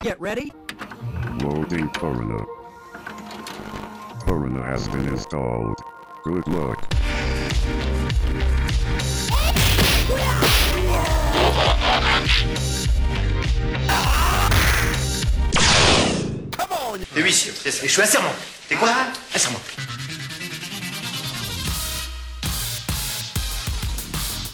Get ready. Loading Corona. Corona has been installed. Good luck. Et oui, c'est- je suis un serment. C'est quoi Un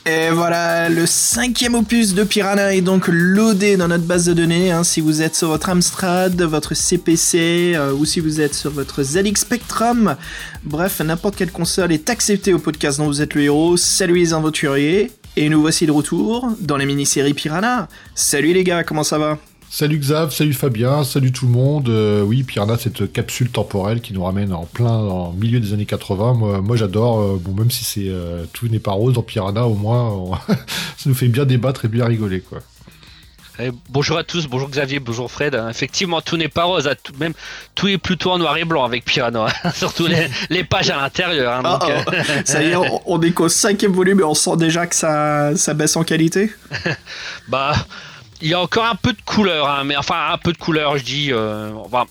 Et voilà, le cinquième opus de Piranha est donc loadé dans notre base de données. hein, si vous êtes sur votre Amstrad, votre CPC euh, ou si vous êtes sur votre ZX Spectrum. Bref, n'importe quelle console est acceptée au podcast dont vous êtes le héros. Salut les aventuriers. Et nous voici de retour dans les mini-séries Piranha. Salut les gars, comment ça va? Salut Xav, salut Fabien, salut tout le monde. Euh, oui, Piranha, cette capsule temporelle qui nous ramène en plein en milieu des années 80. Moi, moi j'adore. euh, bon, même si c'est euh, tout n'est pas rose dans Piranha, au moins, on- ça nous fait bien débattre et bien rigoler, quoi. Eh, bonjour à tous, bonjour Xavier, bonjour Fred. Effectivement, tout n'est pas rose, hein, tout, même tout est plutôt en noir et blanc avec Piranha, hein, surtout les, les pages à l'intérieur. hein, donc, Oh, oh. Ça y est, on- on est qu'au cinquième volume et on sent déjà que ça, ça baisse en qualité bah, il y a encore un peu de couleur, hein, mais enfin un peu de couleur, je dis. euh, enfin,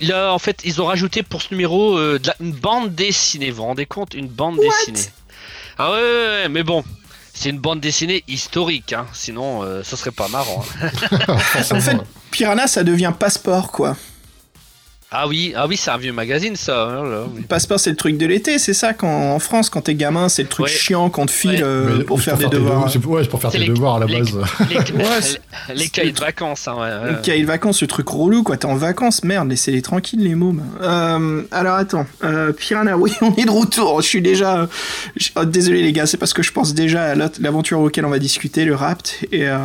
là, en fait, ils ont rajouté pour ce numéro euh, de la- une bande dessinée. Vous vous rendez compte, une bande dessinée. Ah ouais, ouais, ouais, mais bon. C'est une bande dessinée historique, hein, sinon euh, ça serait pas marrant. hein. En fait, Piranha, ça devient passeport, quoi. Ah oui, ah oui, c'est un vieux magazine ça. hein, là, oui. Passeport, c'est le truc de l'été, c'est ça quand, En France, quand t'es gamin, c'est le truc Ouais. chiant qu'on te file Ouais. euh, pour c'est faire des tes devoirs. c'est- Ouais, c'est pour faire tes les- devoirs à la les- base. Les, Ouais, c'est- les- les cahiers de vacances, hein, ouais, ouais. Le cahier de vacances, ce truc relou, quoi. T'es en vacances, merde, laissez-les tranquilles, les mômes. Euh, alors attends, euh, Piranha, oui, on est de retour. Je suis déjà. oh, désolé, les gars, c'est parce que je pense déjà à l'autre- l'aventure auquel on va discuter, le rapt, et euh,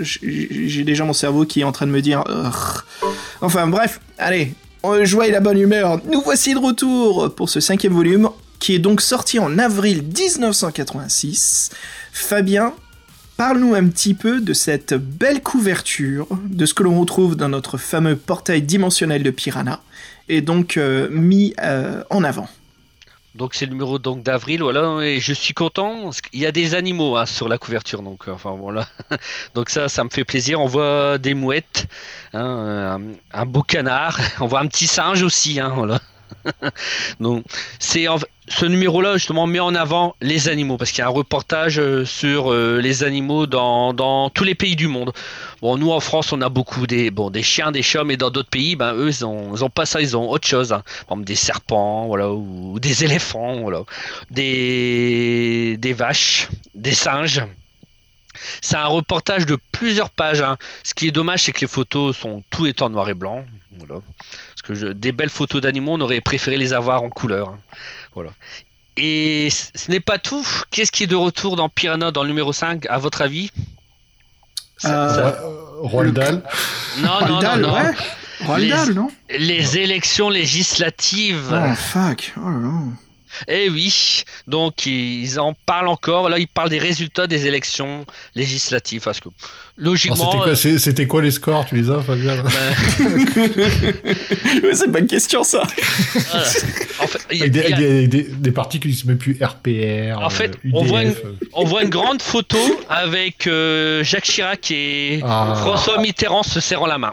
j'ai déjà mon cerveau qui est en train de me dire. Ugh. Enfin, bref, allez, joie et la bonne humeur. Nous voici de retour pour ce cinquième volume, qui est donc sorti en avril 1986. Fabien, Parle-nous un petit peu de cette belle couverture, de ce que l'on retrouve dans notre fameux portail dimensionnel de Piranha, et donc euh, mis euh, en avant. Donc c'est le numéro donc d'avril, voilà, et je suis content. qu'il y a des animaux hein, sur la couverture, donc euh, enfin voilà. donc ça, ça me fait plaisir. On voit des mouettes, hein, un, un beau canard, on voit un petit singe aussi, hein, voilà. donc c'est en- ce numéro-là justement met en avant les animaux parce qu'il y a un reportage euh, sur euh, les animaux dans, tous les pays du monde. Bon, nous en France, on a beaucoup des bon des chiens, des chats, mais dans d'autres pays, ben eux, ils ont, pas ça, ils ont autre chose. hein. Des serpents, voilà, ou des éléphants, voilà, des des vaches, des singes. C'est un reportage de plusieurs pages. hein. Ce qui est dommage, c'est que les photos sont tout est en noir et blanc. Voilà. Parce que je- des belles photos d'animaux, on aurait préféré les avoir en couleur. hein. Voilà. Et ce n'est pas tout. Qu'est-ce qui est de retour dans Piranha dans le numéro 5, à votre avis? Ça- Euh, ça- Euh, Roald Dahl. Non, non, non, non. ouais Roald Dahl, Les- non? Les élections législatives. Oh, fuck. Oh là là. Eh oui, donc ils en parlent encore. Là, ils parlent des résultats des élections législatives. Parce que logiquement, C'était quoi, c'est- c'était quoi les scores Tu les as, Fabien euh, c'est pas une question, ça. voilà. en fait, il y a- Avec des, y a- avec des- partis qui ne se mettent plus RPR. En fait, euh, on voit UDF, euh. on voit une grande photo avec euh, Jacques Chirac et Ah. François Mitterrand se serrant la main.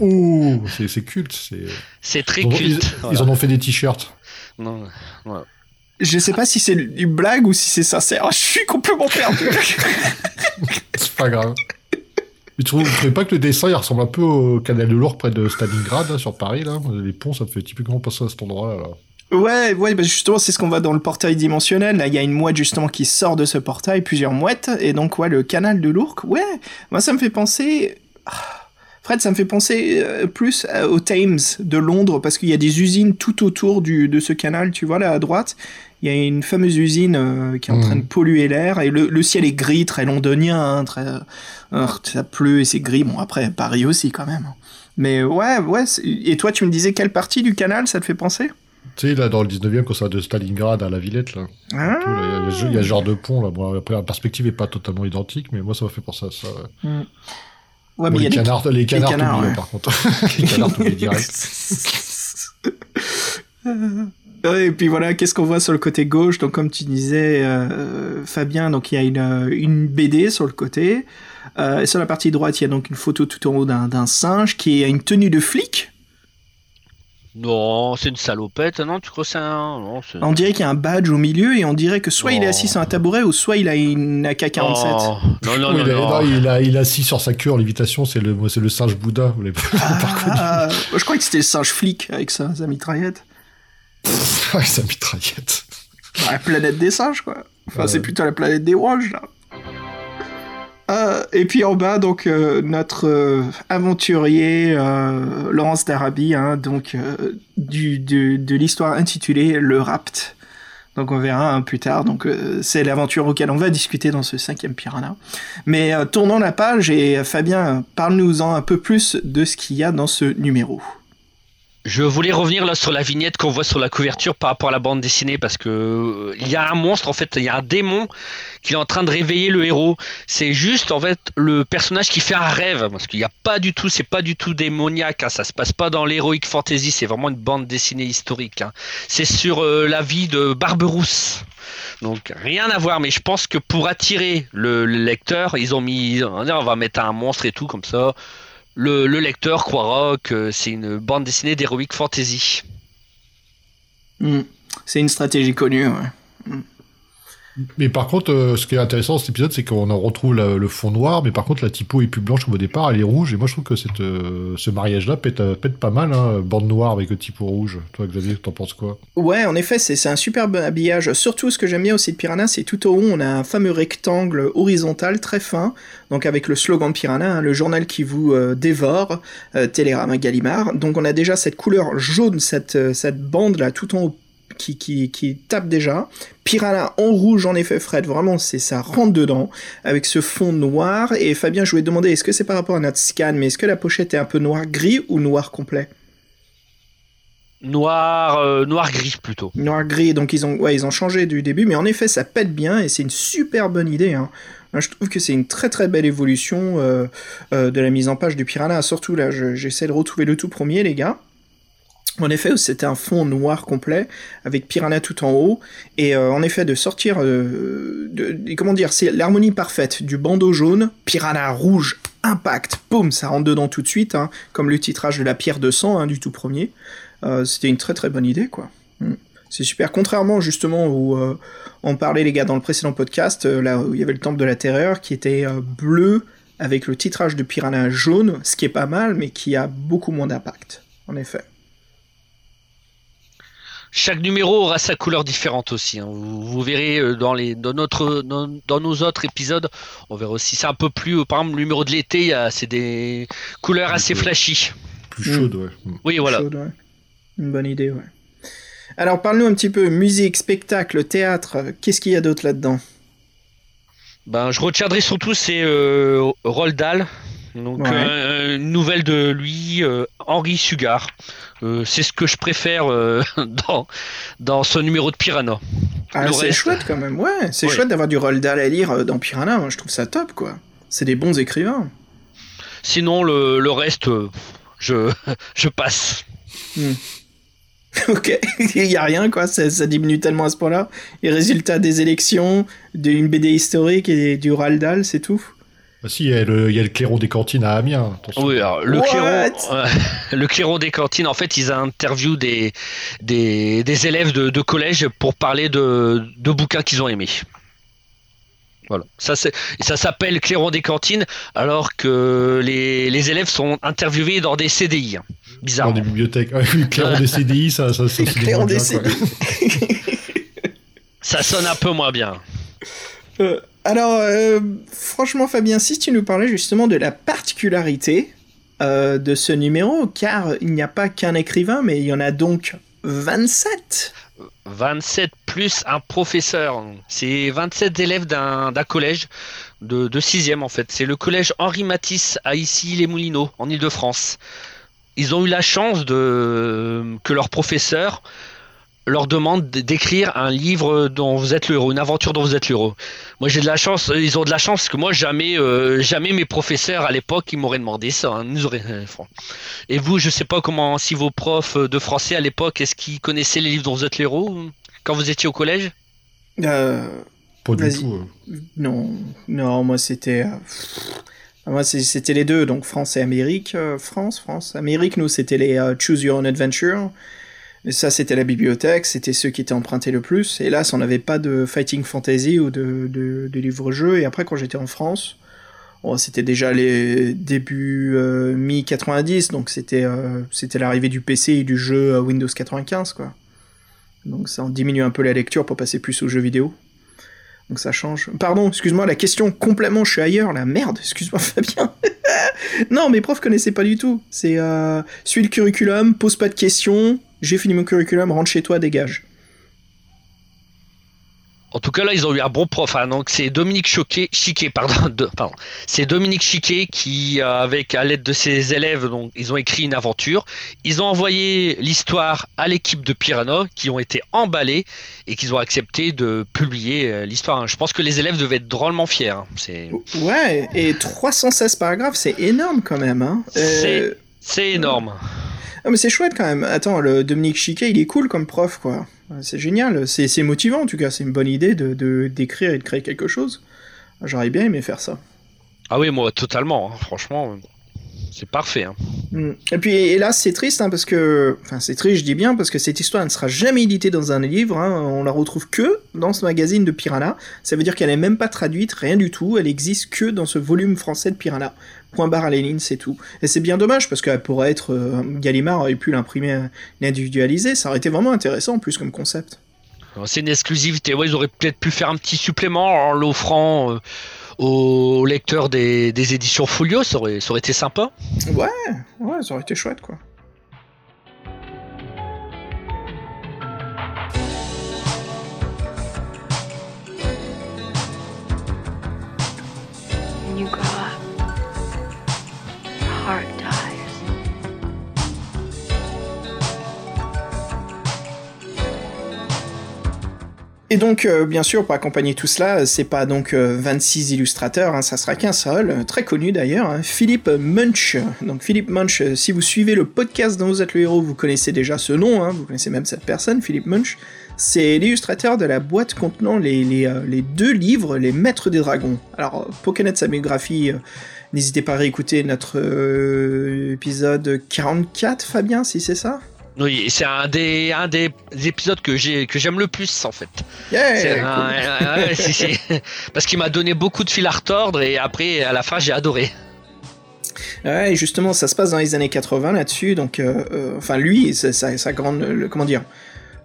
Ouh, c'est culte. c'est- C'est très Ils, culte. ils- voilà. ils en ont fait des t-shirts. Non, voilà. Je sais pas si c'est une blague ou si c'est sincère. Je suis complètement perdu. C'est pas grave. Mais tu trouvez pas que le dessin il ressemble un peu au canal de l'Our près de Stalingrad, là, sur Paris, là? Les ponts, ça fait typiquement penser à cet endroit, là. Ouais, ouais, bah justement, c'est ce qu'on voit dans le portail dimensionnel. Là, il y a une mouette justement qui sort de ce portail, plusieurs mouettes, et donc ouais, le canal de l'Ourcq. Ouais, moi ça me fait penser. Ah, Fred, ça me fait penser euh, plus euh, au Thames de Londres parce qu'il y a des usines tout autour du, de ce canal. Tu vois là à droite, il y a une fameuse usine euh, qui est en train de polluer l'air et le, le ciel est gris, très londonien, hein, très. euh, ça pleut et c'est gris. Bon après Paris aussi quand même. Mais ouais, ouais. Et toi, tu me disais quelle partie du canal ça te fait penser? Tu sais, là, dans le 19e, quand ça va de Stalingrad à la Villette, là. Ah. Il y, a- ce genre de pont, là. Bon, après, la perspective est pas totalement identique, mais moi, ça m'a fait penser à ça. ouais. Ouais, Bon, mais il y les, a canards, les canards, canards, t'oublies, ouais. par contre. les canards, direct. Et puis voilà, qu'est-ce qu'on voit sur le côté gauche? Donc comme tu disais, euh, Fabien, donc il y a une, une BD sur le côté. Euh, et sur la partie droite, il y a donc une photo tout en haut d'un d'un singe qui a une tenue de flic. Non, c'est une salopette, non Tu crois que c'est un. Non, c'est- On dirait qu'il y a un badge au milieu et on dirait que soit il est assis sur un tabouret ou soit il a une AK-47. Oh, Non, non, Oui, non, il, a, non. non, il, a, il a assis sur sa queue en lévitation, c'est le, c'est le singe Bouddha. Vous l'avez pas reconnu Ah, je crois que c'était le singe flic avec sa, sa mitraillette. Ouais, sa mitraillette. La planète des singes, quoi. Enfin, Ouais. c'est plutôt la planète des rouges, là. Euh, et puis en bas, donc, euh, notre euh, aventurier Laurence d'Arabie, hein, donc, du, de, l'histoire intitulée Le Rapt. Donc on verra hein, plus tard. Donc c'est l'aventure auquel on va discuter dans ce cinquième Piranha. Mais tournons la page et Fabien, parle-nous-en un peu plus de ce qu'il y a dans ce numéro. Je voulais revenir là sur la vignette qu'on voit sur la couverture par rapport à la bande dessinée parce que euh, il y a un monstre en fait, il y a un démon qui est en train de réveiller le héros. C'est juste en fait le personnage qui fait un rêve parce qu'il n'y a pas du tout, c'est pas du tout démoniaque, hein, ça se passe pas dans l'heroic fantasy, c'est vraiment une bande dessinée historique. hein. C'est sur euh, la vie de Barberousse. Donc rien à voir, mais je pense que pour attirer le lecteur, ils ont mis, on va mettre un monstre et tout comme ça. Le, le lecteur croira que c'est une bande dessinée d'heroic fantasy. Hmm. C'est une stratégie connue, ouais. Mais par contre, euh, ce qui est intéressant dans cet épisode, c'est qu'on en retrouve le fond noir, mais par contre, la typo est plus blanche comme au départ, elle est rouge, et moi je trouve que euh, ce mariage-là pète, euh, pète pas mal, hein, bande noire avec le typo rouge. Toi, Xavier, t'en penses quoi? Ouais, en effet, c'est un superbe habillage. Surtout, ce que j'aime bien aussi de Piranha, c'est tout au haut, on a un fameux rectangle horizontal très fin, donc avec le slogan de Piranha, hein, le journal qui vous dévore, Télérama Gallimard. Donc on a déjà cette couleur jaune, cette, cette bande là tout en haut qui, qui, qui tape déjà. Piranha en rouge, en effet, Fred, vraiment, c'est ça rentre dedans, avec ce fond noir. Et Fabien, je voulais te demander, est-ce que c'est par rapport à notre scan, mais est-ce que la pochette est un peu noir-gris ou noir complet? Noir, euh, noir gris plutôt. Noir gris, donc ils ont, ouais, ils ont changé du début, mais en effet, ça pète bien et c'est une super bonne idée. Hein. Moi, je trouve que c'est une très très belle évolution euh, euh, de la mise en page du Piranha. Surtout là, je- j'essaie de retrouver le tout premier, les gars. En effet, c'était un fond noir complet avec Piranha tout en haut et euh, en effet de sortir, euh, de, comment dire, c'est l'harmonie parfaite du bandeau jaune, Piranha rouge, impact, boum, ça rentre dedans tout de suite, hein, comme le titrage de la pierre de sang hein, du tout premier. Euh, c'était une très très bonne idée, quoi. Mm. C'est super. Contrairement justement où on parlait les gars dans le précédent podcast, là où il y avait le temple de la terreur qui était bleu avec le titrage de Piranha jaune, ce qui est pas mal, mais qui a beaucoup moins d'impact. En effet. Chaque numéro aura sa couleur différente aussi. hein. Vous, vous verrez euh, dans, les, dans, notre, dans, dans nos autres épisodes, on verra aussi. C'est un peu plus. euh, Par exemple, le numéro de l'été, c'est des couleurs assez flashy. Plus chaude, ouais. Mm. Oui, voilà. Chaude, ouais. Une bonne idée, ouais. Alors parle-nous un petit peu musique, spectacle, théâtre. Qu'est-ce qu'il y a d'autre là-dedans? Ben, je retiendrai surtout c'est euh, Roald Dahl. Donc Ouais. euh, une nouvelle de lui, euh, Henri Sugar. Euh, c'est ce que je préfère euh, dans dans ce numéro de Piranha. Ah, c'est reste. chouette quand même, ouais. C'est Ouais. chouette d'avoir du Roald Dahl à lire dans Piranha. Moi, je trouve ça top, quoi. C'est des bons écrivains. Sinon le, le reste, je je passe. Ok, il y a rien quoi, ça, ça diminue tellement à ce point-là. Les résultats des élections, d'une BD historique et du Roald Dahl, c'est tout. Ah si, il y, a le, il y a le clairon des cantines à Amiens. attention. Oui, alors, le clairon, euh, le clairon des cantines, en fait, ils interviewent des, des, des élèves de, de collège pour parler de, de bouquins qu'ils ont aimés. Voilà. Ça, s'appelle clairon des cantines, alors que les, les élèves sont interviewés dans des CDI. hein. Dans Bizarre. des bibliothèques. Ah clairon des CDI, ça, ça, ça, c'est Clairon moins des bien. CDI. Ça sonne un peu moins bien. Alors, euh, franchement, Fabien, si tu nous parlais justement de la particularité euh, de ce numéro, car il n'y a pas qu'un écrivain, mais il y en a donc 27. 27 plus un professeur. C'est 27 élèves d'un, collège de, de 6e en fait. C'est le collège Henri Matisse à Issy-les-Moulineaux, en Ile-de-France. Ils ont eu la chance que leur professeur leur demande d'écrire un livre dont vous êtes le héros, une aventure dont vous êtes le héros. Moi j'ai de la chance, ils ont de la chance parce que moi jamais, euh, jamais mes professeurs à l'époque ils m'auraient demandé ça. hein, nous auraient, euh, et vous, je sais pas comment, si vos profs de français à l'époque, est-ce qu'ils connaissaient les livres dont vous êtes le héros quand vous étiez au collège? Euh, Pas du tout. euh. Non, non, moi c'était. euh, Moi c'était les deux, donc France et Amérique. euh, France, France. Amérique, nous c'était les euh, Choose Your Own Adventure. Ça c'était la bibliothèque, c'était ceux qui étaient empruntés le plus. Hélas, on n'avait pas de Fighting Fantasy ou de, livre-jeu. Et après, quand j'étais en France, bon, c'était déjà les débuts euh, mi-90, donc c'était euh, c'était l'arrivée du PC et du jeu euh, Windows 95, quoi. Donc ça en diminue un peu la lecture pour passer plus aux jeux vidéo. Donc ça change. Pardon, excuse-moi, la question complètement, je suis ailleurs, la merde, excuse-moi Fabien. non, mes profs connaissaient pas du tout. C'est euh, suis le curriculum, pose pas de questions, j'ai fini mon curriculum, rentre chez toi, dégage. En tout cas, là, ils ont eu un bon prof. hein. Donc, c'est Dominique Choquet, Chiquet, pardon, de- pardon. C'est Dominique Chiquet qui, euh, avec à l'aide de ses élèves, donc, ils ont écrit une aventure. Ils ont envoyé l'histoire à l'équipe de Piranha, qui ont été emballés et qu'ils ont accepté de publier euh, l'histoire. hein. Je pense que les élèves devaient être drôlement fiers. hein. C'est, Ouais, et 316 paragraphes, c'est énorme quand même. Hein. Euh, C'est- c'est énorme. Ah, mais c'est chouette quand même. Attends, le Dominique Chiquet, il est cool comme prof, quoi. C'est génial. C'est motivant, en tout cas. C'est une bonne idée de d'écrire et de créer quelque chose. J'aurais bien aimé faire ça. Ah oui, moi, totalement. hein. Franchement, c'est parfait. hein. Mm. Et puis, hélas, c'est triste, hein, parce que... Enfin, c'est triste, je dis bien, parce que cette histoire ne sera jamais éditée dans un livre. On la retrouve que dans ce magazine de Piranha. Ça veut dire qu'elle n'est même pas traduite, rien du tout. Elle existe que dans ce volume français de Piranha. Point barre à Lénine, c'est tout. Et c'est bien dommage, parce qu'elle pourrait être... euh, Gallimard aurait pu l'imprimer, euh, l'individualiser. Ça aurait été vraiment intéressant, en plus, comme concept. C'est une exclusivité. Ouais, ils auraient peut-être pu faire un petit supplément en l'offrant euh, aux lecteurs des, des éditions Folio. Ça aurait, ça aurait été sympa. Ouais, ouais, ça aurait été chouette, quoi. Et donc, euh, bien sûr, pour accompagner tout cela, c'est pas donc euh, 26 illustrateurs, hein, ça sera qu'un seul, euh, très connu d'ailleurs, hein, Philippe Munch. Donc Philippe Munch, euh, si vous suivez le podcast dont vous êtes le héros, vous connaissez déjà ce nom, hein, vous connaissez même cette personne, Philippe Munch. C'est l'illustrateur de la boîte contenant les, les, euh, deux livres, Les Maîtres des Dragons. Alors, euh, pour connaître sa biographie, euh, n'hésitez pas à réécouter notre euh, épisode 44, Fabien, si c'est ça? Oui, c'est un des, un des épisodes que j'ai que j'aime le plus en fait. Yeah, C'est cool. un- ouais, ouais, si, si. Parce qu'il m'a donné beaucoup de fil à retordre et après à la fin j'ai adoré. Ouais, et justement, ça se passe dans les années 80 là-dessus. Donc, euh, euh, enfin, lui, sa grande, le- comment dire,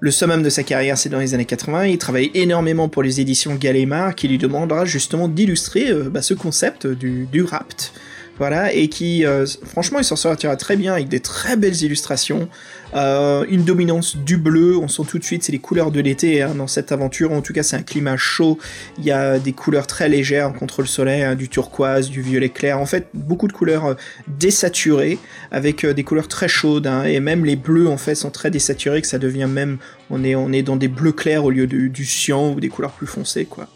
le summum de sa carrière, c'est dans les années 80. Il travaille énormément pour les éditions Gallimard, qui lui demandera justement d'illustrer euh, bah, ce concept du, du rapt. Voilà, et qui, euh, franchement, il s'en sortira très bien avec des très belles illustrations, euh, une dominance du bleu. On sent tout de suite, c'est les couleurs de l'été hein, dans cette aventure. En tout cas, c'est un climat chaud. Il y a des couleurs très légères contre le soleil, hein, du turquoise, du violet clair. En fait, beaucoup de couleurs euh, désaturées avec des couleurs très chaudes. hein, et même les bleus, en fait, sont très désaturés, que ça devient même, on est, on est dans des bleus clairs au lieu du cyan ou des couleurs plus foncées, quoi.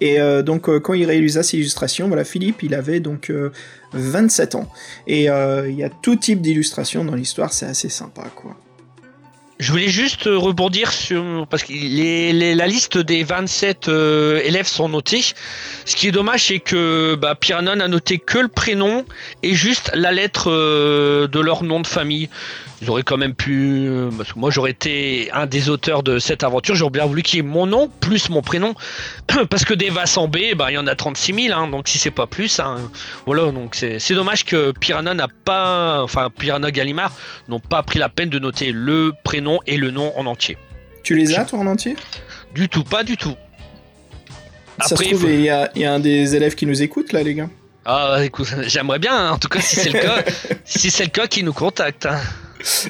Et euh, donc, euh, quand il réalisa ces illustrations, voilà, Philippe, il avait donc euh, 27 ans. Et euh, il y a tout type d'illustrations dans l'histoire, c'est assez sympa, quoi. Je voulais juste euh, rebondir sur parce que la liste des 27 euh, élèves sont notés. Ce qui est dommage, c'est que bah, Piranha n'a noté que le prénom et juste la lettre euh, de leur nom de famille. Ils auraient quand même pu. euh, Parce que moi, j'aurais été un des auteurs de cette aventure. J'aurais bien voulu qu'il y ait mon nom plus mon prénom. Parce que des Vassant B, bah, il y en a 36 000. hein, donc si c'est pas plus. hein, voilà, donc c'est dommage que Piranha n'a pas. Enfin, Piranha Gallimard n'ont pas pris la peine de noter le prénom et le nom en entier. Tu les as, toi, en entier? Du tout, pas du tout. Ça se trouve, faut- il y, a, il y a un des élèves qui nous écoute, là, les gars. Ah, écoute, j'aimerais bien, hein, en tout cas, si c'est le cas, si c'est le cas, qu'ils nous contactent. hein.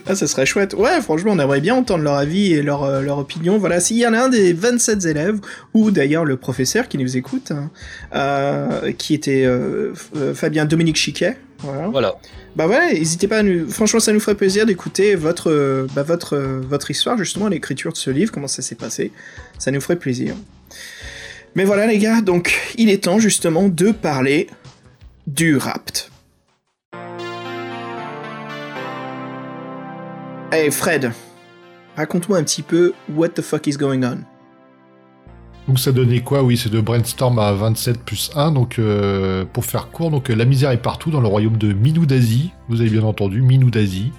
Ah, ça serait chouette. Ouais, franchement, on aimerait bien entendre leur avis et leur, euh, leur opinion. Voilà, s'il y en a un des 27 élèves, ou d'ailleurs le professeur qui nous écoute, hein, euh, qui était euh, Fabien Dominique Chiquet. Voilà. Voilà. Bah ouais, n'hésitez pas à nous... Franchement, ça nous ferait plaisir d'écouter votre, bah, votre, votre histoire, justement, à l'écriture de ce livre, comment ça s'est passé. Ça nous ferait plaisir. Mais voilà, les gars, donc, il est temps, justement, de parler du rapt. Hey Fred, raconte-moi un petit peu what the fuck is going on. Donc ça donnait quoi? Oui, c'est de Brainstorm à 27 plus 1. Donc euh, pour faire court, donc la misère est partout dans le royaume de Minou d'Asie. Vous avez bien entendu, Minou d'Asie.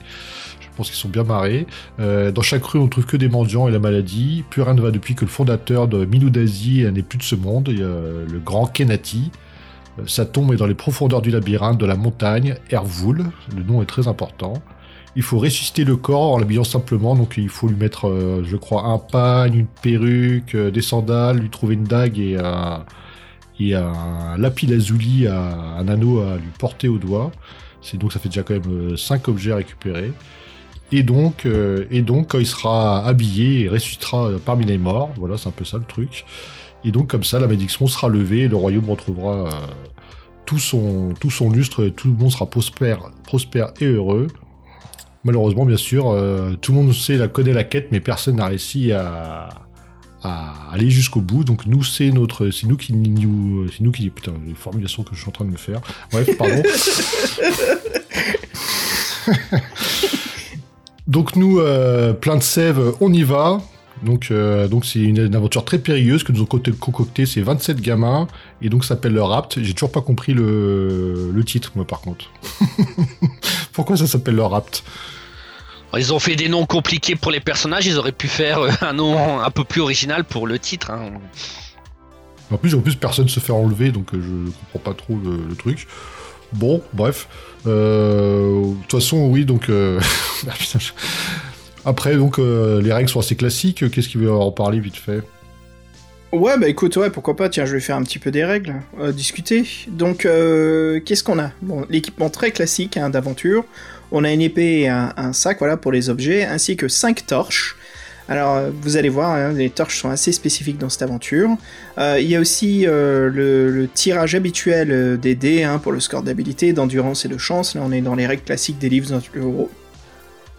Je pense qu'ils sont bien marrés. Euh, dans chaque rue, on trouve que des mendiants et la maladie. Plus rien ne va depuis que le fondateur de Minou d'Asie n'est plus de ce monde, le grand Kenati. Euh, Sa tombe est dans les profondeurs du labyrinthe de la montagne, Hervoul. Le nom est très important. Il faut ressusciter le corps en l'habillant simplement, donc il faut lui mettre, euh, je crois, un pagne, une perruque, euh, des sandales, lui trouver une dague et un, et un anneau à lui porter au doigt. C'est donc ça fait déjà quand même 5 objets à récupérer. Et donc, euh, et donc quand il sera habillé, il ressuscitera euh, parmi les morts. Voilà, c'est un peu ça le truc. Et donc comme ça, la malédiction sera levée et le royaume retrouvera euh, tout son tout son lustre tout le monde sera prospère, prospère et heureux. Malheureusement, bien sûr, euh, tout le monde sait, la connaît la quête, mais personne n'a réussi à, à aller jusqu'au bout. Donc nous, c'est notre, c'est nous qui nous, c'est nous qui, putain, les formulations que je suis en train de me faire. Bref, pardon. donc nous, euh, plein de sève, on y va. Donc, euh, donc c'est une, une aventure très périlleuse que nous ont co- concocté ces 27 gamins et donc ça s'appelle le Rapt. J'ai toujours pas compris le, le titre, moi par contre. Pourquoi ça s'appelle le Rapt? Ils ont fait des noms compliqués pour les personnages, ils auraient pu faire euh, un nom un peu plus original pour le titre. hein. En plus, en plus, personne se fait enlever, donc euh, je comprends pas trop le, le truc. Bon, bref. Euh, De toute façon, oui, donc... euh, ah, Après, donc, euh, les règles sont assez classiques. Qu'est-ce qu'il veut en parler vite fait? Ouais, bah écoute, ouais, pourquoi pas, tiens, je vais faire un petit peu des règles, euh, discuter. Donc, euh, qu'est-ce qu'on a? L'équipement très classique hein, d'aventure. On a une épée et un, sac, voilà, pour les objets, ainsi que 5 torches. Alors, vous allez voir, hein, les torches sont assez spécifiques dans cette aventure. Il y a aussi le, tirage habituel des dés hein, pour le score d'habilité, d'endurance et de chance. Là, on est dans les règles classiques des livres.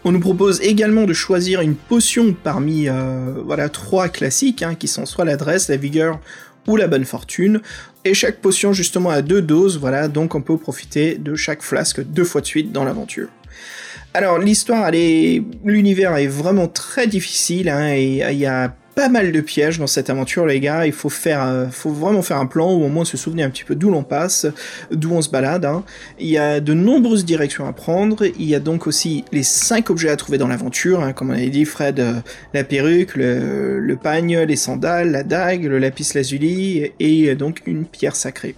On nous propose également de choisir une potion parmi euh, voilà trois classiques hein, qui sont soit l'adresse, la vigueur ou la bonne fortune. Et chaque potion justement a deux doses, voilà, donc on peut profiter de chaque flasque deux fois de suite dans l'aventure. Alors l'histoire, elle est, l'univers est vraiment très difficile, hein, et il y a pas mal de pièges dans cette aventure, les gars. Il faut faire, euh, faut vraiment faire un plan ou au moins se souvenir un petit peu d'où l'on passe, d'où on se balade. hein. Il y a de nombreuses directions à prendre. Il y a donc aussi les cinq objets à trouver dans l'aventure, hein, comme on avait dit, Fred, euh, la perruque, le, le pagne, les sandales, la dague, le lapis lazuli et euh, donc une pierre sacrée.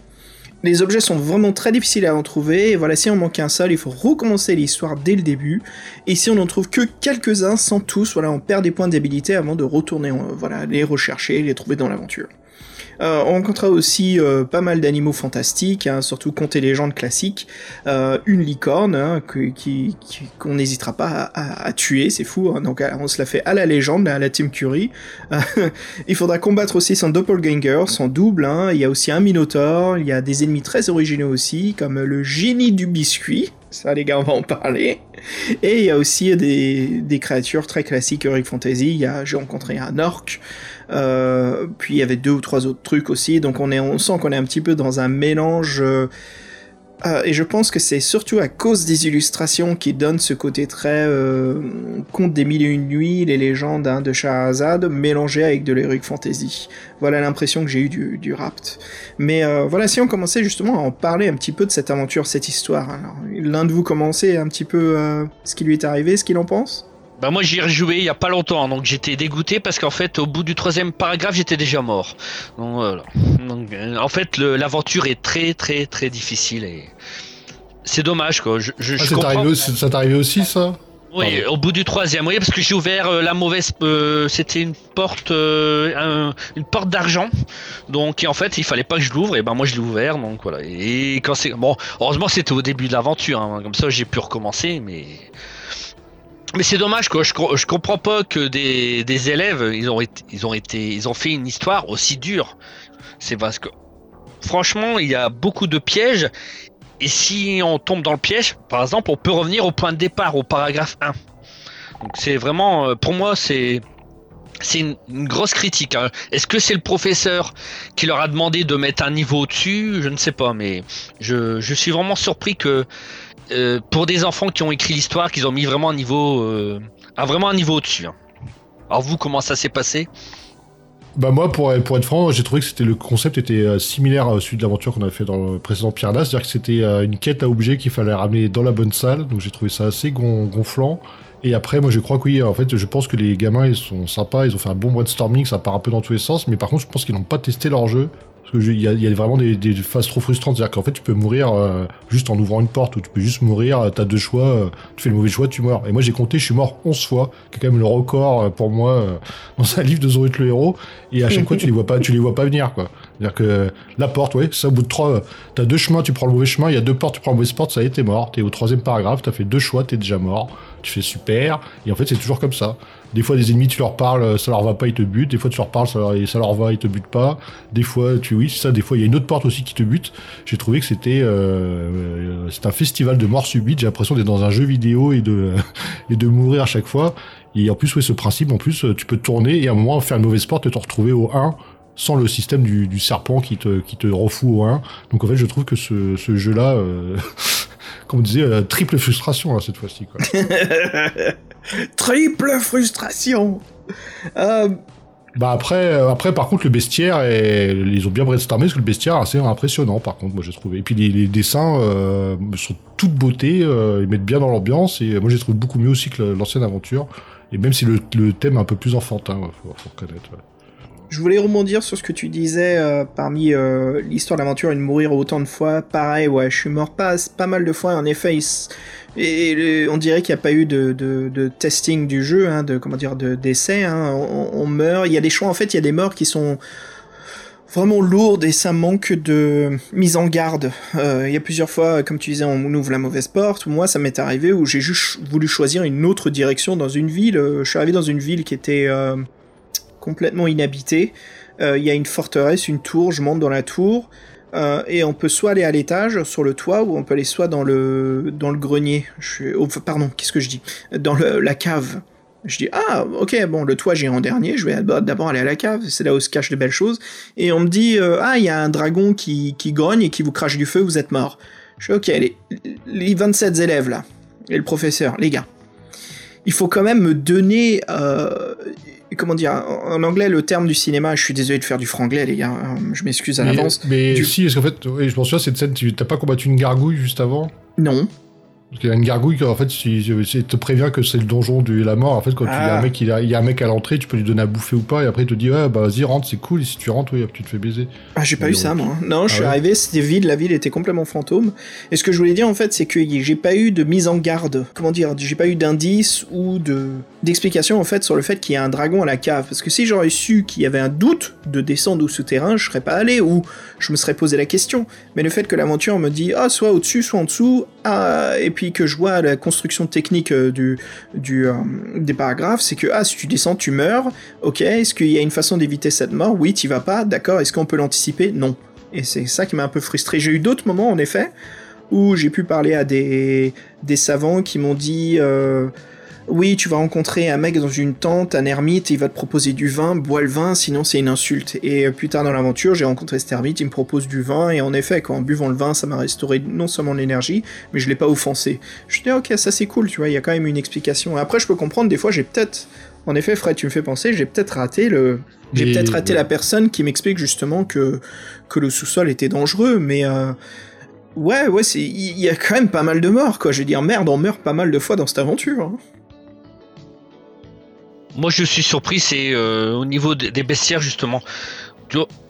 Les objets sont vraiment très difficiles à en trouver, et voilà, si on manque un seul, il faut recommencer l'histoire dès le début, et si on n'en trouve que quelques-uns, sans tous, voilà, on perd des points d'habilité avant de retourner, euh, voilà, les rechercher, les trouver dans l'aventure. Euh, on rencontrera aussi euh, pas mal d'animaux fantastiques, hein, surtout contes et légendes classiques. Euh, une licorne hein, qu'on n'hésitera pas à, tuer, c'est fou. hein, donc on se la fait à la légende, à la Team Curie. Il faudra combattre aussi son doppelganger, son double. Il y a aussi un minotaure. Il y a des ennemis très originaux aussi, comme le génie du biscuit. Ça, les gars, on va en parler. Et il y a aussi des, créatures très classiques Heroic Fantasy. J'ai rencontré un orc. Euh, puis il y avait deux ou trois autres trucs aussi. Donc on, sent qu'on est un petit peu dans un mélange. Euh, et je pense que c'est surtout à cause des illustrations qui donnent ce côté très euh, conte des mille et une nuits, les légendes hein, de Shahrazad, mélangé avec de l'heroic fantasy. Voilà l'impression que j'ai eue du, rapt. Mais euh, voilà, si on commençait justement à en parler un petit peu de cette aventure, cette histoire. Alors, L'un de vous commençait un petit peu euh, ce qui lui est arrivé, ce qu'il en pense? Bah moi j'y ai rejoué il y a pas longtemps, donc j'étais dégoûté parce qu'en fait au bout du troisième paragraphe j'étais déjà mort. Donc voilà. Donc, euh, en fait l'aventure est très très très difficile et c'est dommage quoi. Je, je, Ah, je c'est comprends. arrivé, aussi- ça arrivé aussi, ça? Oui, Pardon. au bout du troisième, oui, parce que j'ai ouvert euh, la mauvaise. euh, C'était une porte, euh, un- une porte d'argent. Donc, et en fait, il fallait pas que je l'ouvre. Et ben, moi, je l'ai ouvert. Donc voilà. Et quand c'est bon, heureusement, c'était au début de l'aventure. hein, comme ça, j'ai pu recommencer. Mais mais c'est dommage, quoi. Je, co- je comprends pas que des, élèves, ils ont été, ils ont fait une histoire aussi dure. C'est parce que franchement, il y a beaucoup de pièges. Et si on tombe dans le piège, par exemple, on peut revenir au point de départ, au paragraphe 1. Donc c'est vraiment, euh, pour moi, c'est c'est une, grosse critique. hein. Est-ce que c'est le professeur qui leur a demandé de mettre un niveau au-dessus? Je ne sais pas, mais je suis vraiment surpris que euh, pour des enfants qui ont écrit l'histoire, qu'ils ont mis vraiment un niveau, euh, un vraiment un niveau au-dessus. hein. Alors vous, comment ça s'est passé? Bah moi, pour, pour être franc, j'ai trouvé que c'était le concept était euh, similaire à celui de l'aventure qu'on avait fait dans le précédent Piranha, c'est-à-dire que c'était euh, une quête à objet qu'il fallait ramener dans la bonne salle, donc j'ai trouvé ça assez gon- gonflant. Et après, moi, je crois que oui, en fait, je pense que les gamins, ils sont sympas, ils ont fait un bon brainstorming, ça part un peu dans tous les sens, mais par contre, je pense qu'ils n'ont pas testé leur jeu. Il y, a- vraiment des, phases trop frustrantes, c'est-à-dire qu'en fait, tu peux mourir euh, juste en ouvrant une porte, ou tu peux juste mourir, euh, t'as deux choix, euh, tu fais le mauvais choix, tu meurs. Et moi, j'ai compté, je suis mort 11 fois, qui est quand même le record pour moi dans un livre de Zorut le héros, et à chaque fois, tu les vois pas, tu les vois pas venir, quoi. C'est-à-dire que la porte, ouais, ça, au bout de trois, t'as deux chemins, tu prends le mauvais chemin, il y a deux portes, tu prends la mauvaise porte, ça y est, t'es mort. T'es au troisième paragraphe, t'as fait deux choix, t'es déjà mort. Tu fais super, et en fait, c'est toujours comme ça. Des fois, des ennemis, tu leur parles, ça leur va pas, ils te butent. Des fois, tu leur parles, ça leur, ça leur va, ils te butent pas. Des fois, tu, oui, ça. Des fois, il y a une autre porte aussi qui te bute. J'ai trouvé que c'était, euh, euh, c'est un festival de mort subite. J'ai l'impression d'être dans un jeu vidéo et de, et de mourir à chaque fois. Et en plus, ouais, ce principe, en plus, tu peux tourner et à un moment faire une mauvaise porte et te retrouver au 1 sans le système du, du serpent qui te, qui te refout au 1. Donc en fait, je trouve que ce, ce jeu-là, euh, comme on disait, euh, triple frustration hein, cette fois-ci. quoi. Triple frustration. Euh, Bah après, euh, après par contre le bestiaire, est- ils ont bien brainstormé parce que le bestiaire est assez impressionnant par contre moi j'ai trouvé. Et puis les, dessins euh, sont toute beauté, euh, ils mettent bien dans l'ambiance et moi j'ai trouvé beaucoup mieux aussi que l'ancienne aventure. Et même si le, thème est un peu plus enfantin, ouais, faut, faut reconnaître. Je voulais rebondir sur ce que tu disais euh, parmi euh, l'histoire de l'aventure et de mourir autant de fois. Pareil, ouais, je suis mort pas, pas mal de fois. En effet, on dirait qu'il n'y a pas eu de, de, de testing du jeu, hein, de comment dire, de d'essai. Hein. On, meurt. Il y a des choix. En fait, il y a des morts qui sont vraiment lourdes et ça manque de mise en garde. Euh, Il y a plusieurs fois, comme tu disais, on ouvre la mauvaise porte. Moi, ça m'est arrivé où j'ai juste voulu choisir une autre direction dans une ville. Euh, Je suis arrivé dans une ville qui était complètement inhabitée. Euh, Il y a une forteresse, une tour. Je monte dans la tour. euh, et on peut soit aller à l'étage sur le toit ou on peut aller soit dans le grenier. Je suis, oh, pardon, qu'est-ce que je dis? Dans le, la cave. Je dis ah ok bon le toit j'ai en dernier. Je vais d'abord aller à la cave. C'est là où se cachent de belles choses. Et on me dit euh, ah il y a un dragon qui qui grogne et qui vous crache du feu. Vous êtes mort. Je dis ok les, les 27 élèves là et le professeur les gars. Il faut quand même me donner comment dire en anglais le terme du cinéma. Je suis désolé de faire du franglais les gars. hein, Je m'excuse à Mais, l'avance. mais Du- si, parce qu'en fait, je m'en souviens, cette scène, tu t'as pas combattu une gargouille juste avant? Non. Parce qu'il y a une gargouille qui, en fait, te prévient que c'est le donjon de la mort. En fait, quand il y a Ah. un mec, il, a- il y a un mec à l'entrée, tu peux lui donner à bouffer ou pas, et après il te dit, ouais, bah vas-y, rentre, c'est cool, et si tu rentres, oui, tu te fais baiser. Ah, j'ai pas eu ça, moi. Non, je Ah suis ouais arrivé, c'était vide, la ville était complètement fantôme. Et ce que je voulais dire, en fait, c'est que j'ai pas eu de mise en garde. Comment dire J'ai pas eu d'indice ou de d'explication, en fait, sur le fait qu'il y a un dragon à la cave. Parce que si j'aurais su qu'il y avait un doute de descendre au souterrain, je serais pas allé, ou je me serais posé la question. Mais le fait que l'aventure me dit, ah, soit au-dessus, soit en dessous, ah, et puis que je vois la construction technique euh, du, du, euh, des paragraphes, c'est que, ah, si tu descends, tu meurs. Ok, est-ce qu'il y a une façon d'éviter cette mort? Oui, t'y vas pas, d'accord. Est-ce qu'on peut l'anticiper? Non. Et c'est ça qui m'a un peu frustré. J'ai eu d'autres moments, en effet, où j'ai pu parler à des, des savants qui m'ont dit euh, Oui, tu vas rencontrer un mec dans une tente, un ermite, il va te proposer du vin, bois le vin, sinon c'est une insulte. Et euh, plus tard dans l'aventure, j'ai rencontré cet ermite, il me propose du vin, et en effet, quand en buvant le vin, ça m'a restauré non seulement l'énergie, mais je l'ai pas offensé. Je dis Ok, ça c'est cool, tu vois, il y a quand même une explication. Et après, je peux comprendre, des fois, j'ai peut-être. En effet, Fred, tu me fais penser, j'ai peut-être raté le. J'ai peut-être raté ouais. la personne qui m'explique justement que, que le sous-sol était dangereux, mais euh, ouais, ouais, c'est il y a quand même pas mal de morts, quoi. Je veux dire, merde, on meurt pas mal de fois dans cette aventure. hein. Moi, je suis surpris, c'est euh, au niveau des des bestiaires, justement.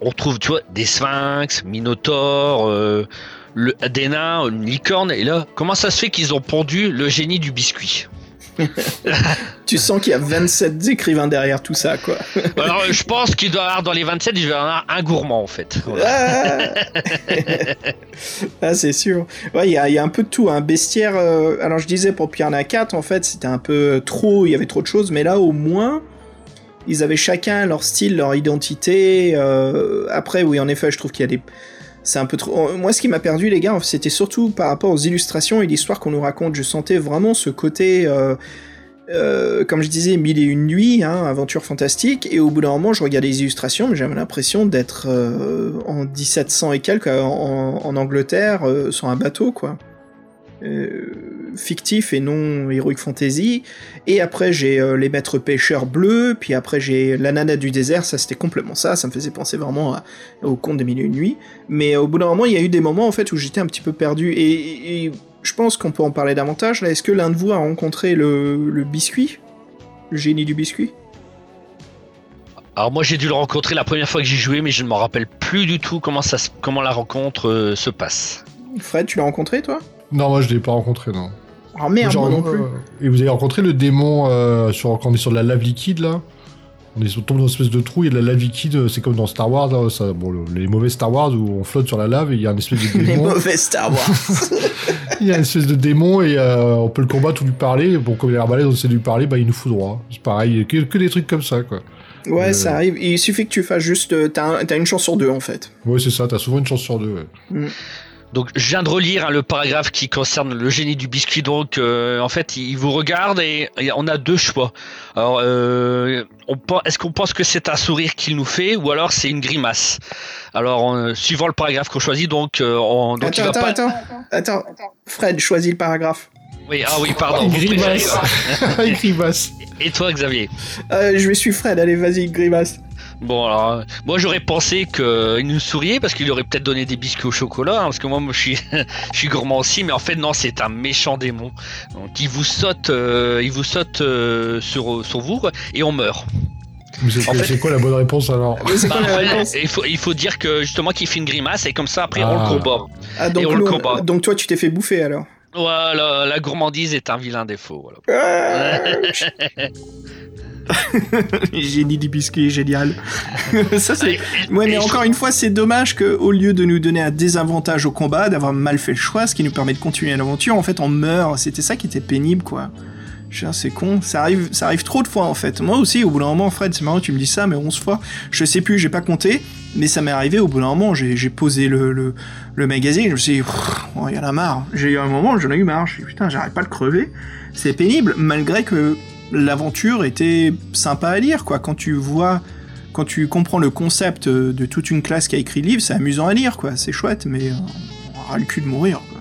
On trouve, des sphinx, minotaures, euh, le Adena, une licorne, et là, comment ça se fait qu'ils ont pondu le génie du biscuit? Tu sens qu'il y a 27 écrivains derrière tout ça, quoi. Alors, je pense qu'il doit y avoir dans les 27, il doit y avoir un gourmand, en fait. Voilà. Ah, Ah, c'est sûr. Ouais, il y a, il y a un peu de tout. Un bestiaire. euh, Alors, je disais pour Piranha 4, en fait, c'était un peu trop. Il y avait trop de choses, mais là, au moins. Ils avaient chacun leur style, leur identité. euh, Après, oui, en effet, je trouve qu'il y a des. C'est un peu trop. Moi, ce qui m'a perdu, les gars, c'était surtout par rapport aux illustrations et l'histoire qu'on nous raconte. Je sentais vraiment ce côté. euh, euh, comme je disais, mille et une nuits, hein, aventure fantastique, et au bout d'un moment, je regardais les illustrations, mais j'avais l'impression d'être euh, en 1700 et quelques, en, en Angleterre, sur un bateau, quoi. Euh, fictif et non Heroic Fantasy. Et après, j'ai euh, les maîtres pêcheurs bleus, puis après, j'ai la nana du désert, ça c'était complètement ça, ça me faisait penser vraiment à- au conte des milieux de nuit. Mais au bout d'un moment, il y a eu des moments en fait où j'étais un petit peu perdu. Et, et je pense qu'on peut en parler davantage. Là, est-ce que l'un de vous a rencontré le, le biscuit? Le génie du biscuit? Alors moi j'ai dû le rencontrer la première fois que j'ai joué, mais je ne me rappelle plus du tout comment ça, se- comment la rencontre euh, se passe. Fred, tu l'as rencontré toi? Non, moi je l'ai pas rencontré, non. Oh merde, Genre, moi non plus. euh, Et vous avez rencontré le démon euh, sur, quand on est sur de la lave liquide là? On est tombe dans une espèce de trou, il y a de la lave liquide, euh, c'est comme dans Star Wars, là, ça- bon, le- les mauvais Star Wars où on flotte sur la lave et il y a une espèce de Les démon. mauvais Star Wars. il y a une espèce de démon et euh, on peut le combattre ou lui parler. Bon, comme il a l'air balèze, on essaie de lui parler, bah il nous fout droit. C'est pareil, que, que des trucs comme ça quoi. ouais, Euh. ça arrive. Il suffit que tu fasses juste. T'as un- t'as une chance sur deux en fait. Ouais, c'est ça, t'as souvent une chance sur deux. ouais. Donc je viens de relire hein, le paragraphe qui concerne le génie du biscuit. Donc euh, en fait il vous regarde et, et on a deux choix. Alors euh, est-ce qu'on pense que c'est un sourire qu'il nous fait ou alors c'est une grimace? Alors euh, suivant le paragraphe qu'on choisit donc, euh, on, donc il attends, va attends, pas. attends, attends. Fred, choisis le paragraphe. Oui ah oui pardon. Une grimace. Une grimace. Et toi Xavier? Euh, je vais suivre Fred, allez, vas-y, grimace. Bon alors, euh, moi j'aurais pensé qu'il nous souriait parce qu'il aurait peut-être donné des biscuits au chocolat, hein, parce que moi, moi, je suis, je suis gourmand aussi, mais en fait non, c'est un méchant démon. Donc il vous saute, euh, il vous saute euh, sur, sur vous quoi, et on meurt. Mais c'est En fait- c'est quoi la bonne réponse alors Bah, la réponse il faut, il faut dire que justement qu'il fait une grimace et comme ça après on Ah. le combat. Ah, donc, et on le nous, combat. donc toi, tu t'es fait bouffer alors. Voilà, la gourmandise est un vilain défaut. Voilà. Ah, Génie du biscuit, génial. Ça, c'est. Ouais, mais encore une fois, c'est dommage que au lieu de nous donner un désavantage au combat, d'avoir mal fait le choix, ce qui nous permet de continuer l'aventure, en fait, on meurt. C'était ça qui était pénible, quoi. C'est con, ça arrive, ça arrive trop de fois en fait. Moi aussi, au bout d'un moment, Fred, c'est marrant, tu me dis ça, mais 11 fois, je sais plus, j'ai pas compté, mais ça m'est arrivé au bout d'un moment, j'ai posé le, le, le magazine, je me suis dit, oh, il y en a marre. J'ai eu un moment, j'en ai eu marre, je me suis dit, putain, j'arrête pas de crever. C'est pénible, malgré que l'aventure était sympa à lire, quoi. Quand tu vois, quand tu comprends le concept euh, de toute une classe qui a écrit le livre, c'est amusant à lire, quoi. C'est chouette, mais euh, on aura le cul de mourir, quoi.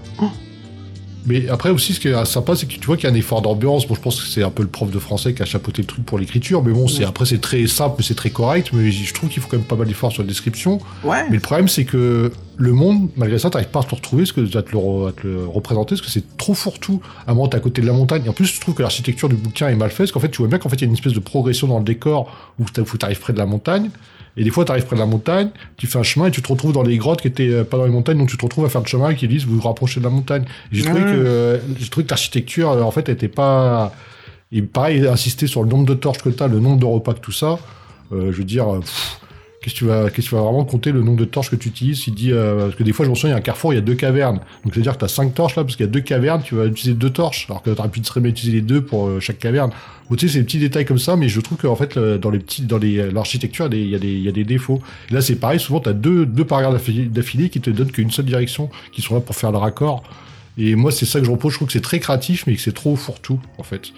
Mais après aussi, ce qui est sympa, c'est que tu vois qu'il y a un effort d'ambiance. Bon, je pense que c'est un peu le prof de français qui a chapeauté le truc pour l'écriture, mais bon, c'est après c'est très simple, mais c'est très correct. Mais je trouve qu'il faut quand même pas mal d'efforts sur la description. Ouais. Mais le problème, c'est que le monde, malgré ça, t'arrives pas à te retrouver, ce que, à, te le, à te le représenter, parce que c'est trop fourre-tout. À un moment, t'es à côté de la montagne. Et en plus, je trouve que l'architecture du bouquin est mal faite, parce qu'en fait, tu vois bien qu'en fait, il y a une espèce de progression dans le décor où t'arrives près de la montagne. Et des fois, t'arrives près de la montagne, tu fais un chemin et tu te retrouves dans les grottes qui étaient euh, pas dans les montagnes, donc tu te retrouves à faire le chemin qui disent vous vous rapprochez de la montagne. Et J'ai trouvé que euh, j'ai trouvé que l'architecture, euh, en fait, était pas. Et pareil, insister sur le nombre de torches que t'as, le nombre de repas que tout ça. euh, je veux dire, euh, pff, qu'est-ce que tu vas, qu'est-ce que tu vas vraiment compter le nombre de torches que tu utilises Il dit euh, parce que des fois, je me souviens, il y a un carrefour, il y a deux cavernes. Donc, c'est-à-dire que tu as cinq torches là, parce qu'il y a deux cavernes, tu vas utiliser deux torches, alors que tu aurais pu très bien utiliser les deux pour euh, chaque caverne. Bon, tu sais, c'est des petits détails comme ça, mais je trouve qu'en fait, dans les petits, dans les, l'architecture, il y a des, défauts. Là, c'est pareil, souvent, tu as deux, deux paragraphes d'affilée- qui te donnent qu'une seule direction, qui sont là pour faire le raccord. Et moi, c'est ça que je repose. Je trouve que c'est très créatif, mais que c'est trop fourre-tout, en fait.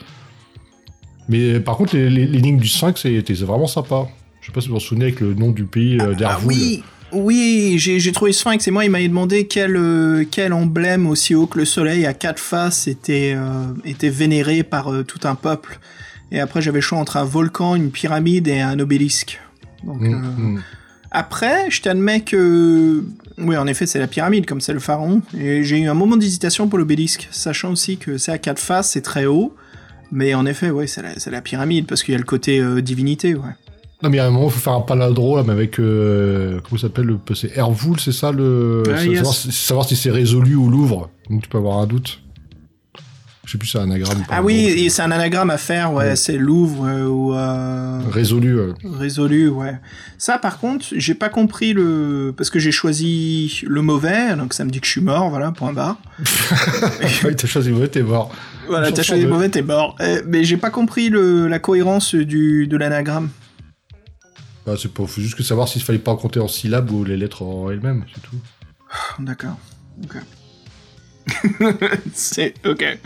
Mais par contre, les, les, les lignes du 5, c'était vraiment sympa. Je sais pas si vous vous souvenez avec le nom du pays euh, Ah oui, oui, j'ai trouvé Sphinx et moi il m'avait demandé quel, euh, quel emblème aussi haut que le soleil à quatre faces était, euh, était vénéré par euh, tout un peuple. Et après j'avais le choix entre un volcan, une pyramide et un obélisque. Donc, Mm, mm. Après, je t'admets que... Oui, en effet, c'est la pyramide, comme c'est le pharaon. Et j'ai eu un moment d'hésitation pour l'obélisque, sachant aussi que c'est à quatre faces, c'est très haut. Mais en effet, ouais, c'est la, la pyramide, parce qu'il y a le côté divinité, ouais. Non, mais à un moment, il faut faire un paladro, là, mais avec. euh, comment ça s'appelle le- C'est Hervoul, c'est ça le. Ah, yes. savoir, si- savoir si c'est résolu ou Louvre. Donc tu peux avoir un doute. Je sais plus si c'est un anagramme. Ah oui, c'est un anagramme à faire, ouais, Ouais. c'est Louvre euh, ou euh, Résolu. résolu, ouais. Ça, par contre, j'ai pas compris le parce que j'ai choisi le mauvais, donc ça me dit que je suis mort, voilà, point barre. Ouais, t'as choisi, ouais, t'es mort. Voilà, t'as choisi le mauvais, t'es mort. Euh, mais j'ai pas compris le, la cohérence du de l'anagramme. Bah, c'est pas, faut juste que savoir s'il fallait pas compter en syllabes ou les lettres en elles-mêmes, c'est tout. D'accord. Ok. c'est ok.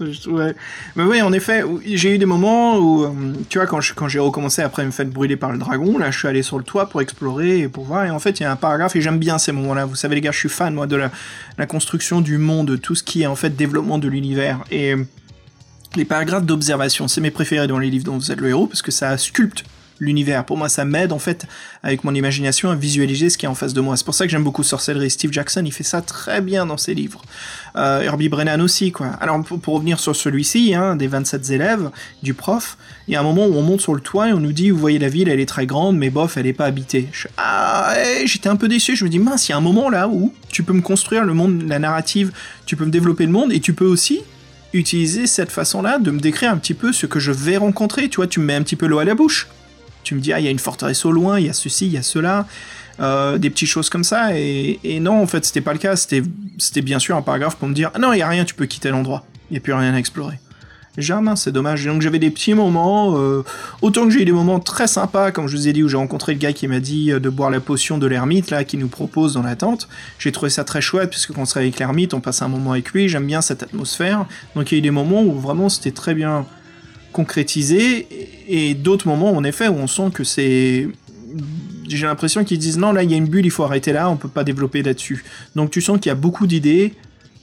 Je trouvais- Mais oui, en effet, j'ai eu des moments où, euh, tu vois, quand je- quand j'ai recommencé après me faire brûler par le dragon, là, je suis allé sur le toit pour explorer et pour voir. Et en fait, il y a un paragraphe et j'aime bien ces moments-là. Vous savez, les gars, je suis fan, moi, de la, la construction du monde, tout ce qui est en fait développement de l'univers. Et euh, les paragraphes d'observation, c'est mes préférés dans les livres dont vous êtes le héros parce que ça sculpte l'univers. Pour moi, ça m'aide en fait avec mon imagination à visualiser ce qui est en face de moi. C'est pour ça que j'aime beaucoup Sorcellerie. Steve Jackson, il fait ça très bien dans ses livres. Euh, Herbie Brennan aussi, quoi. Alors, pour, revenir sur celui-ci, hein, des 27 élèves, du prof, il y a un moment où on monte sur le toit et on nous dit, vous voyez la ville, elle est très grande, mais bof, elle est pas habitée. Ah, j'étais un peu déçu. Je me dis, mince, il y a un moment là où tu peux me construire le monde, la narrative, tu peux me développer le monde et tu peux aussi utiliser cette façon-là de me décrire un petit peu ce que je vais rencontrer. Tu vois, tu me mets un petit peu l'eau à la bouche. Tu me dis, ah, il y a une forteresse au loin, il y a ceci, il y a cela, euh, des petites choses comme ça. Et, non, en fait, c'était pas le cas. C'était, bien sûr un paragraphe pour me dire, ah non, il y a rien, tu peux quitter l'endroit. Il n'y a plus rien à explorer. Jamais, c'est dommage. Donc j'avais des petits moments, euh, autant que j'ai eu des moments très sympas, comme je vous ai dit, où j'ai rencontré le gars qui m'a dit euh, de boire la potion de l'ermite, là, qui nous propose dans la tente. J'ai trouvé ça très chouette, puisque quand on serait avec l'ermite, on passe un moment avec lui, j'aime bien cette atmosphère. Donc il y a eu des moments où vraiment c'était très bien concrétisé, et, d'autres moments, en effet, où on sent que c'est... J'ai l'impression qu'ils disent non, là il y a une bulle, il faut arrêter là, on peut pas développer là-dessus. Donc tu sens qu'il y a beaucoup d'idées,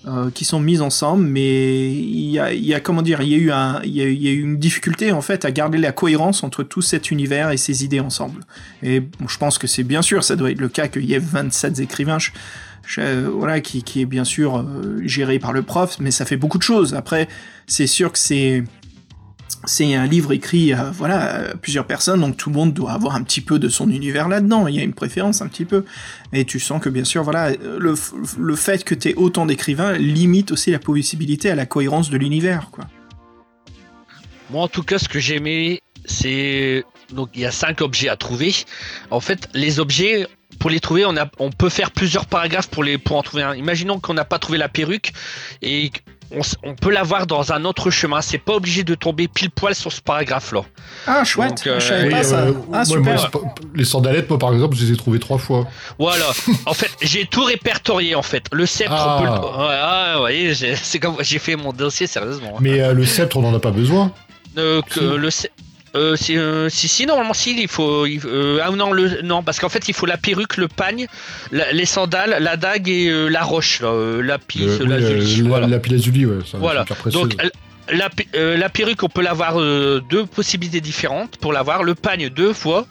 euh, qui sont mises ensemble, mais il y a, comment dire, il y a eu une difficulté en fait à garder la cohérence entre tout cet univers et ces idées ensemble. Et je pense que c'est bien sûr, ça doit être le cas qu'il y ait 27 écrivains, voilà, qui, qui est bien sûr euh, géré par le prof, mais ça fait beaucoup de choses. Après, c'est sûr que c'est c'est un livre écrit à voilà, à plusieurs personnes, donc tout le monde doit avoir un petit peu de son univers là-dedans. Il y a une préférence un petit peu. Et tu sens que bien sûr, voilà, le, fait que tu aies autant d'écrivains limite aussi la possibilité à la cohérence de l'univers. Moi, en tout cas, ce que j'aimais, c'est donc il y a cinq objets à trouver. En fait, les objets, pour les trouver, on on peut faire plusieurs paragraphes pour les, pour en trouver un. Imaginons qu'on n'a pas trouvé la perruque et on, peut l'avoir dans un autre chemin. C'est pas obligé de tomber pile poil sur ce paragraphe-là. Ah, chouette, Donc, euh, je savais pas ça. euh, Ah, super. moi, les sandalettes, moi, par exemple, je les ai trouvées trois fois. Voilà. en fait, j'ai tout répertorié en fait. Le sceptre, on peut le- Ah. Ouais, ah, vous voyez, j'ai- c'est comme j'ai fait mon dossier sérieusement. Mais euh, le sceptre, on n'en a pas besoin. Euh, que Si. le euh, si, euh, si, si, normalement, si, il faut. il- euh, ah non, le, non, parce qu'en fait, il faut la perruque, le pagne, la- les sandales, la dague et euh, la roche, là, la pisse, Le- oui, la voilà. la ouais. Voilà. Donc, la, pe- la perruque, on peut l'avoir deux possibilités différentes pour l'avoir. Le pagne deux fois,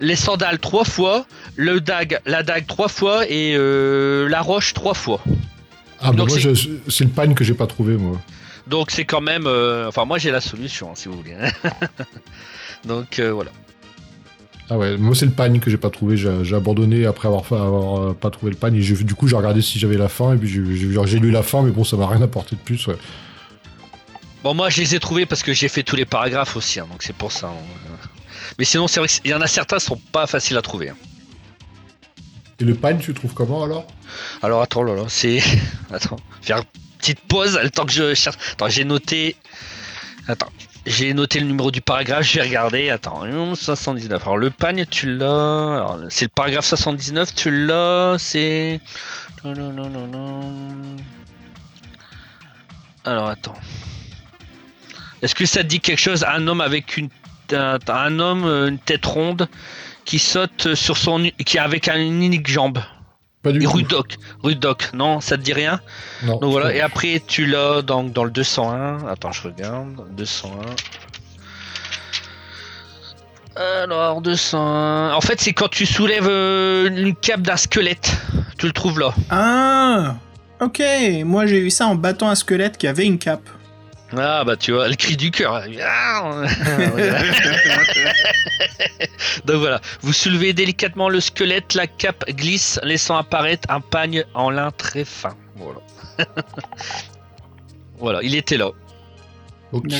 les sandales trois fois, le dague, la dague trois fois et la roche trois fois. ah, bah, moi, c'est le pagne que j'ai pas trouvé, moi. Donc c'est quand même. euh, enfin, moi j'ai la solution, hein, si vous voulez. Donc euh, voilà. Ah ouais, moi, c'est le pagne que j'ai pas trouvé. J'ai abandonné après avoir, euh, pas trouvé le pagne. Et du coup, j'ai regardé si j'avais la fin. Et puis, j'ai lu la fin, mais bon, ça m'a rien apporté de plus. Ouais. Bon, moi je les ai trouvés parce que j'ai fait tous les paragraphes aussi, hein, donc c'est pour ça. hein. Mais sinon, c'est vrai qu'il y en a certains qui sont pas faciles à trouver. Et le pagne, tu le trouves comment alors? Alors attends, là, là, c'est. Attends, faire petite pause, le temps que je cherche. J'ai noté. Attends, j'ai noté le numéro du paragraphe, je vais regarder. Attends, hum, 79. Alors le pagne, tu l'as. C'est le paragraphe 79, tu l'as. C'est. Alors attends. Est-ce que ça dit quelque chose? Un homme avec une. Un, un homme, une tête ronde, qui saute sur son. qui avec un- une unique jambe. Pas du Et tout. Rudoc, Rudoc, non, ça te dit rien Non. Donc voilà, et après tu l'as dans, dans le 201. Attends, je regarde. 201. Alors, 201. En fait, c'est quand tu soulèves euh, une cape d'un squelette. Tu le trouves là. Ah, ok. Moi, j'ai eu ça en battant un squelette qui avait une cape. Ah, bah tu vois, le cri du cœur. Ah Donc voilà, vous soulevez délicatement le squelette, la cape glisse, laissant apparaître un pagne en lin très fin. Voilà. voilà, il était là. Ok.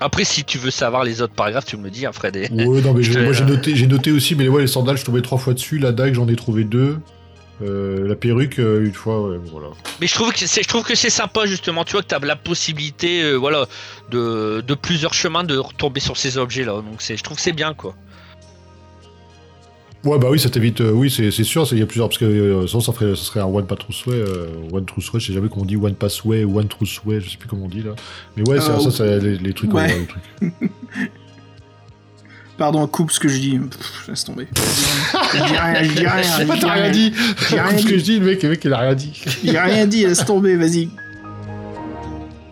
Après, si tu veux savoir les autres paragraphes, tu me le dis, hein, Fred. et- Ouais, non, mais Je moi j'ai noté, j'ai noté aussi, mais ouais, les sandales, je tombais trois fois dessus. La dague, j'en ai trouvé deux. Euh, la perruque, euh, une fois, ouais, voilà. Mais je trouve que c'est, je trouve que c'est sympa justement, tu vois que tu as la possibilité, euh, voilà, de, de plusieurs chemins de retomber sur ces objets-là. Donc c'est, je trouve que c'est bien quoi. Ouais, bah oui, ça t'évite. euh, oui, c'est c'est sûr, il y a plusieurs. Parce que euh, sinon, ça, ferait, ça serait un One Pathway. Euh, one Truthway, je sais jamais comment on dit. One Passway, One Truthway, je sais plus comment on dit là. Mais ouais, c'est Euh, ça, c'est les, les trucs. ouais. ouais, les trucs. Pardon, coupe ce que je dis. Pff, laisse tomber. Je dis rien, je dis rien. je t'as rien rien. dit J'ai rien Ce que dit. je dis, le mec, le mec, il a rien dit. Il a rien dit, laisse tomber, vas-y.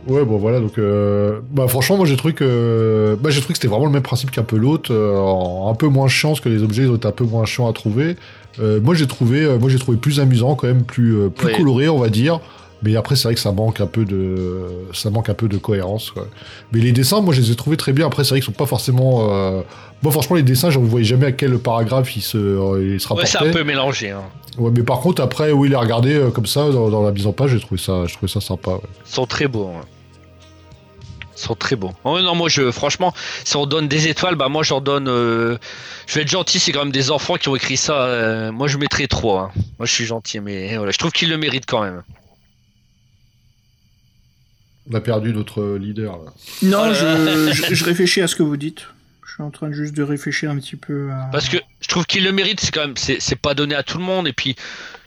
Ouais, bon voilà, donc euh, bah franchement, moi j'ai trouvé que bah, j'ai trouvé que c'était vraiment le même principe qu'un peu l'autre, euh, un peu moins chiant, parce que les objets ils ont été un peu moins chiants à trouver. Euh, moi j'ai trouvé, euh, moi j'ai trouvé plus amusant quand même, plus euh, plus Ouais. coloré, on va dire. Mais après, c'est vrai que ça manque un peu de, ça manque un peu de cohérence. Quoi. Mais les dessins, moi, je les ai trouvés très bien. Après, c'est vrai qu'ils sont pas forcément. Moi, franchement, les dessins, je ne voyais jamais à quel paragraphe ils se, euh, ils se Ouais, c'est un peu mélangé. Hein. Ouais, mais par contre, après, oui, les regarder euh, comme ça dans, dans la mise en page, j'ai trouvé ça, je trouvais ça sympa. ouais. Ils sont très beaux. hein. Ils sont très beaux. Oh, non, moi, je, franchement, si on donne des étoiles, bah moi, j'en donne. euh, Je vais être gentil, c'est quand même des enfants qui ont écrit ça. euh, Moi, je mettrais 3. Moi, je suis gentil, mais voilà, je trouve qu'ils le méritent quand même. On a perdu notre leader. Là. Non, je, je, je réfléchis à ce que vous dites. Je suis en train de juste de réfléchir un petit peu à... Parce que je trouve qu'ils le méritent, c'est quand même, c'est pas donné à tout le monde. Et puis,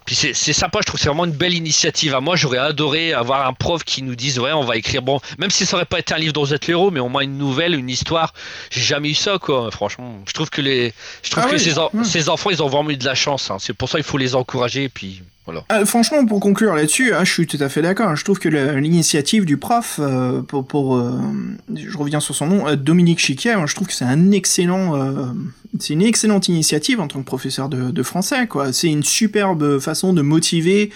puis c'est sympa, je trouve que c'est vraiment une belle initiative. À moi, j'aurais adoré avoir un prof qui nous dise, ouais, on va écrire, bon, même si ça aurait pas été un livre dont vous êtes l'héros, mais au moins une nouvelle, une histoire. J'ai jamais eu ça, quoi. Franchement, je trouve que les, je trouve Ah que oui, ces, en- ces enfants, ils ont vraiment eu de la chance. hein. C'est pour ça qu'il faut les encourager. Et puis, Ah, franchement, pour conclure là-dessus, hein, je suis tout à fait d'accord. Je trouve que l'initiative du prof, euh, pour, pour euh, je reviens sur son nom, euh, Dominique Chiquet, je trouve que c'est un excellent, c'est une excellente initiative en tant que professeur de, français. quoi. C'est une superbe façon de motiver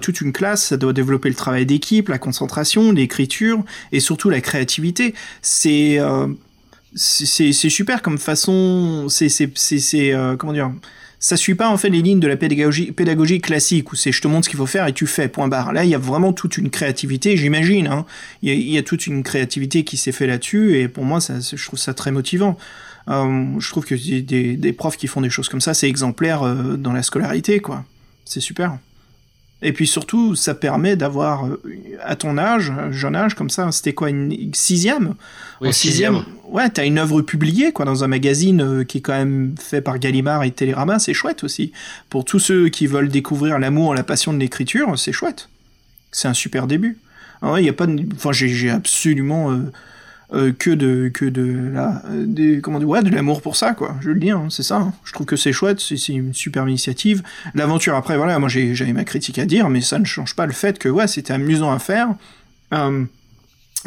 toute une classe. Ça doit développer le travail d'équipe, la concentration, l'écriture et surtout la créativité. C'est c'est super comme façon. C'est c'est c'est comment dire ça suit pas en fait les lignes de la pédagogie, classique où c'est je te montre ce qu'il faut faire et tu fais, point barre. Là, il y a vraiment toute une créativité, j'imagine. Hein. Il, y a, toute une créativité qui s'est fait là-dessus et pour moi, ça, je trouve ça très motivant. Euh, je trouve que des, des, des profs qui font des choses comme ça, c'est exemplaire euh, dans la scolarité, quoi. C'est super. Et puis surtout, ça permet d'avoir, euh, à ton âge, un jeune âge comme ça, c'était quoi, une sixième Oui, en sixième, ouais, t'as une œuvre publiée quoi dans un magazine euh, qui est quand même fait par Gallimard et Télérama, c'est chouette aussi. Pour tous ceux qui veulent découvrir l'amour, la passion de l'écriture, c'est chouette. C'est un super début. Ah ouais, y a pas, de... enfin j'ai j'ai absolument euh, euh, que de que de la, euh, comment dire, ouais, de l'amour pour ça quoi. Je le dire, hein, c'est ça. hein. Je trouve que c'est chouette, c'est une superbe initiative. L'aventure après, voilà, moi j'avais ma critique à dire, mais ça ne change pas le fait que ouais, c'était amusant à faire. Euh,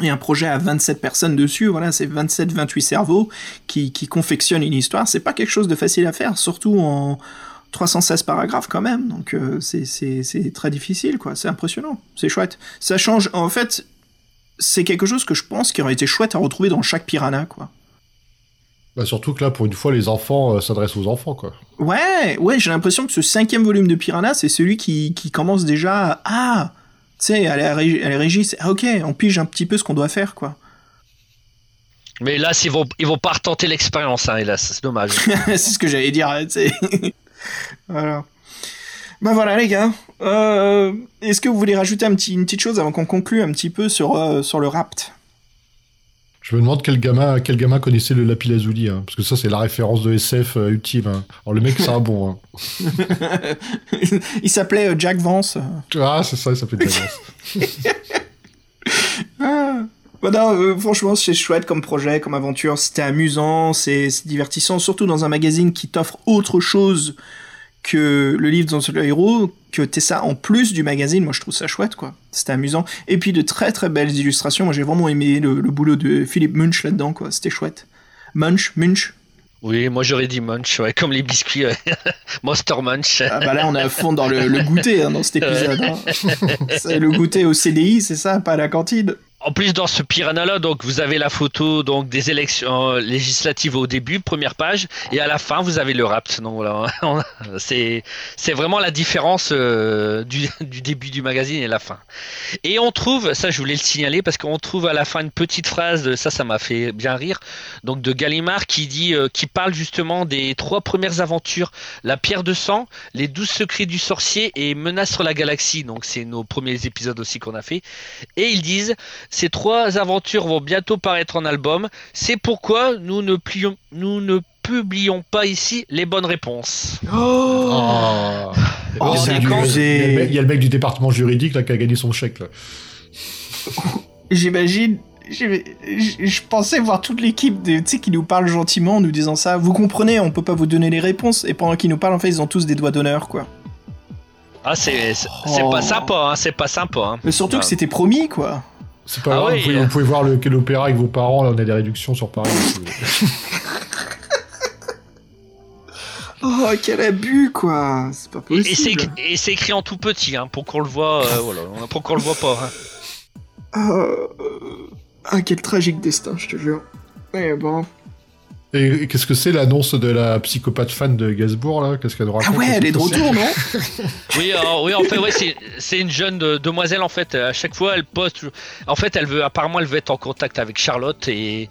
et un projet à 27 personnes dessus, voilà, c'est 27-28 cerveaux qui, qui confectionnent une histoire. C'est pas quelque chose de facile à faire, surtout en 316 paragraphes quand même. Donc euh, c'est c'est très difficile, quoi. C'est impressionnant, c'est chouette. Ça change, en fait, c'est quelque chose que je pense qui aurait été chouette à retrouver dans chaque piranha, quoi. Bah, surtout que là, pour une fois, les enfants euh, s'adressent aux enfants, quoi. Ouais, ouais, j'ai l'impression que ce cinquième volume de Piranha, c'est celui qui, qui commence déjà à... Ah Tu sais, à la, régie, à la régie, c'est... ah, ok, on pige un petit peu ce qu'on doit faire, quoi. Mais là, ils vont, ils vont pas retenter l'expérience, hein, hélas. C'est dommage. c'est ce que j'allais dire, tu sais. voilà. Ben voilà, les gars. Euh, Est-ce que vous voulez rajouter un petit, une petite chose avant qu'on conclue un petit peu sur, euh, sur le rapt? Je me demande quel gamin, quel gamin connaissait le lapis lazuli, hein, parce que ça, c'est la référence de SF euh, ultime. hein. Alors, le mec, c'est un bon. Hein. Il s'appelait euh, Jack Vance. Ah, c'est ça, il s'appelle James. Ah. Bah non, euh, franchement, c'est chouette comme projet, comme aventure. C'était amusant, c'est divertissant, surtout dans un magazine qui t'offre autre chose que le livre dans le héros, que t'aies ça en plus du magazine. Moi, je trouve ça chouette, quoi. C'était amusant. Et puis de très très belles illustrations. Moi, j'ai vraiment aimé le, le boulot de Philippe Munch là-dedans, quoi. C'était chouette. Munch, Munch. Oui, moi j'aurais dit Munch, ouais, comme les biscuits ouais. Monster Munch. Ah bah là, on est à fond dans le, le goûter hein, dans cet épisode. hein. C'est le goûter au CDI, c'est ça, pas à la cantine. En plus, dans ce piranha-là, donc vous avez la photo donc des élections euh, législatives au début, première page, et à la fin vous avez le rapt. Donc voilà, c'est c'est vraiment la différence euh, du, du début du magazine et la fin. Et on trouve, ça je voulais le signaler parce qu'on trouve à la fin une petite phrase, ça ça m'a fait bien rire, donc de Gallimard qui dit, euh, qui parle justement des trois premières aventures, la pierre de sang, les douze secrets du sorcier et menace sur la galaxie. Donc c'est nos premiers épisodes aussi qu'on a fait. Et ils disent ces trois aventures vont bientôt paraître en album. C'est pourquoi nous ne, plions, nous ne publions pas ici les bonnes réponses. Oh, Oh, il, y a c'est du- abusé. il y a le mec- du département juridique là, qui a gagné son chèque. J'imagine. Je pensais voir toute l'équipe de- tu sais, qui nous parle gentiment en nous disant ça. Vous comprenez, on peut pas vous donner les réponses. Et pendant qu'ils nous parlent, en fait, ils ont tous des doigts d'honneur, quoi. Ah, c'est c'est Oh. pas sympa, hein, c'est pas sympa. hein. Mais surtout Ah. que c'était promis, quoi. C'est pas Ah grave, oui, vous, pouvez, euh. vous pouvez voir le- l'opéra avec vos parents, là on a des réductions sur Paris. Oh, quel abus, quoi. C'est pas Et, et c'est possible. écrit- et c'est écrit en tout petit, hein, pour qu'on le voit, euh, voilà, pour qu'on le voit pas. hein. Euh, Ah, quel tragique destin, je te jure. Mais bon. Et, et qu'est-ce que c'est l'annonce de la psychopathe fan de Gainsbourg là? Qu'est-ce qu'elle nous Ah ouais, elle est de retour, non? Oui, alors, oui, en fait, ouais, c'est- c'est une jeune de- demoiselle en fait. À chaque fois, elle poste. En fait, elle veut apparemment, elle veut être en contact avec Charlotte et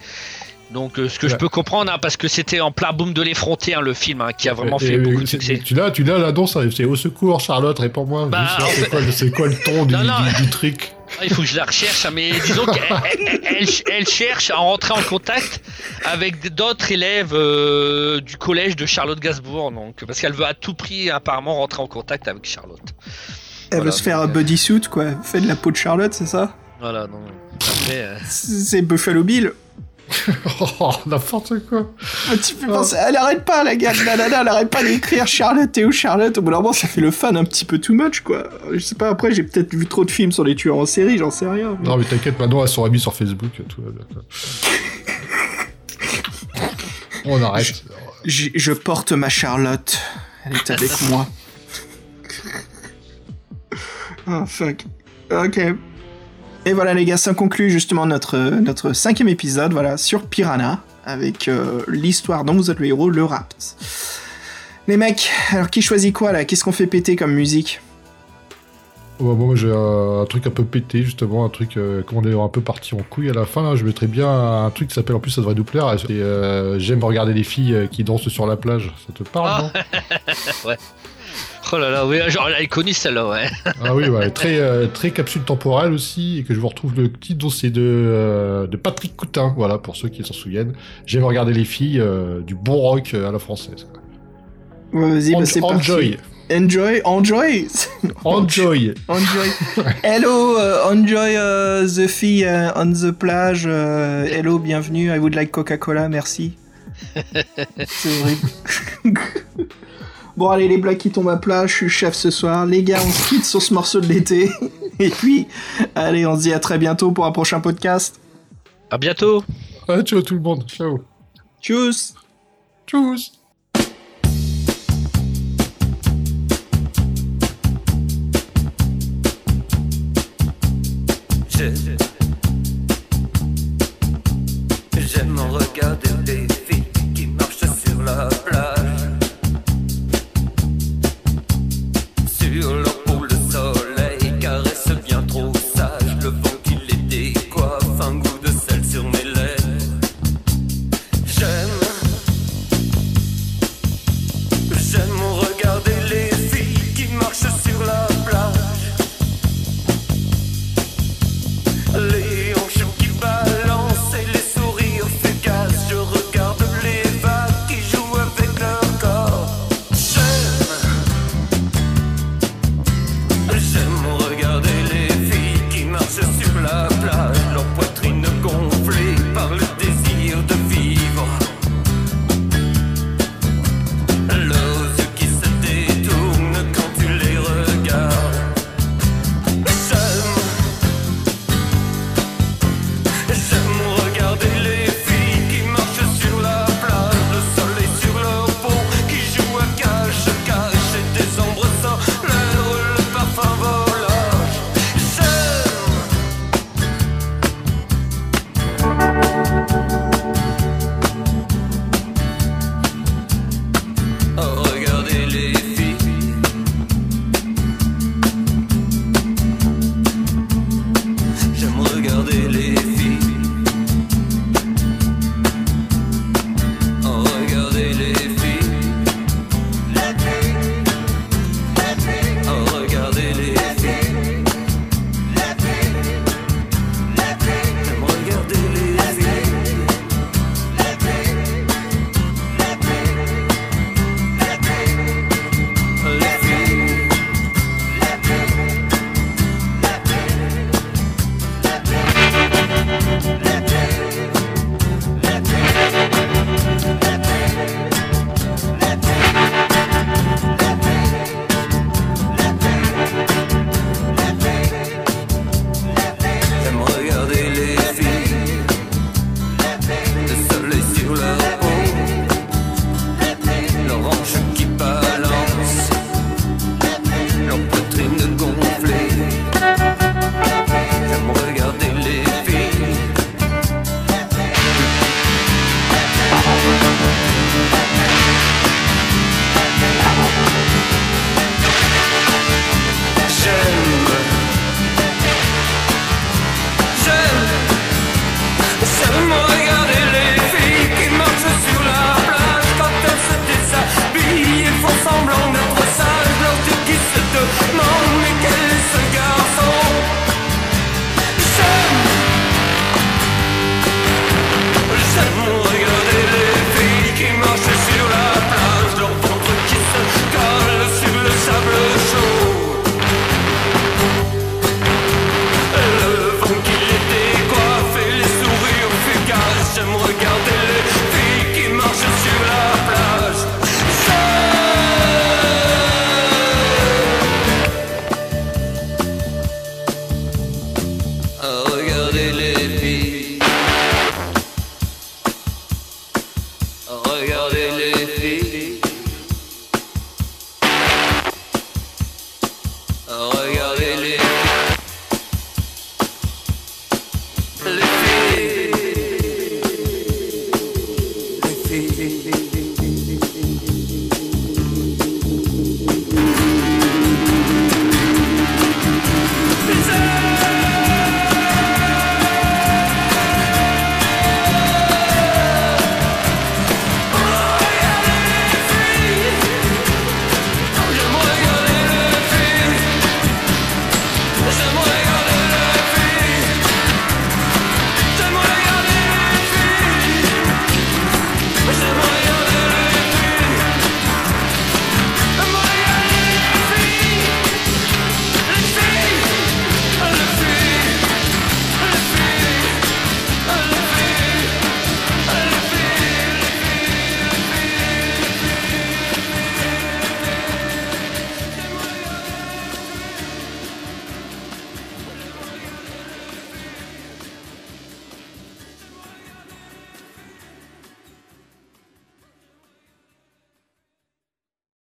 donc euh, ce que je peux comprendre, hein, parce que c'était en plein boom de l'effronter hein, le film, hein, qui a vraiment Et- fait et- beaucoup de tu- succès. Tu l'as, tu l'as l'annonce, hein, c'est au secours Charlotte, réponds-moi. Bah, c'est fait- quoi, le- c'est quoi le ton du, Non, non. du- du truc? Il faut que je la recherche, hein, mais disons qu'elle elle, elle- elle cherche à rentrer en contact avec d'autres élèves euh, du collège de Charlotte Gainsbourg, donc parce qu'elle veut à tout prix apparemment rentrer en contact avec Charlotte. Elle Voilà, veut se faire un euh, bodysuit, quoi. Fait de la peau de Charlotte, c'est ça? Voilà, non. Après, euh, C'est Buffalo Bill. Oh, n'importe quoi. Ah, penser- Elle arrête pas, la gars. Elle arrête pas d'écrire Charlotte et où Charlotte? Au bout d'un moment, ça fait le fan un petit peu too much, quoi. Je sais pas, après, j'ai peut-être vu trop de films sur les tueurs en série, j'en sais rien. mais- Non mais t'inquiète, maintenant elles sont remises sur Facebook, tout va bien. quoi. On arrête. Je, je porte ma Charlotte. Elle est avec moi. Ah, fuck. Ok. Et voilà, les gars, ça conclut justement notre, notre cinquième épisode, voilà, sur Piranha, avec euh, l'histoire dont vous êtes le héros, le rapt. Les mecs, alors qui choisit quoi là? Qu'est-ce qu'on fait péter comme musique? Ouais, moi j'ai un, un truc un peu pété justement, un truc euh, comme on est un peu parti en couille à la fin là, je mettrais bien un truc qui s'appelle en plus ça devrait nous plaire, euh, j'aime regarder les filles euh, qui dansent sur la plage, ça te parle non? Oh là là, oui, genre elle est connue celle-là, ouais. Ah oui, ouais, très euh, très capsule temporelle aussi et que je vous retrouve le titre c'est de euh, de Patrick Coutin, voilà pour ceux qui s'en souviennent. J'aime regarder les filles euh, du bon rock à la française. Ouais, Vas-y, bah, c'est enjoy. Enjoy, enjoy enjoy. Enjoy. Hello, uh, enjoy uh, the fee uh, on the plage. uh, hello, bienvenue. I would like Coca-Cola, merci. C'est horrible. Bon, allez, les blagues qui tombent à plat, je suis chef ce soir. Les gars, on se quitte sur ce morceau de l'été. Et puis, allez, on se dit à très bientôt pour un prochain podcast. À bientôt. Ah, ciao tout le monde, ciao. Tchuss Tchuss.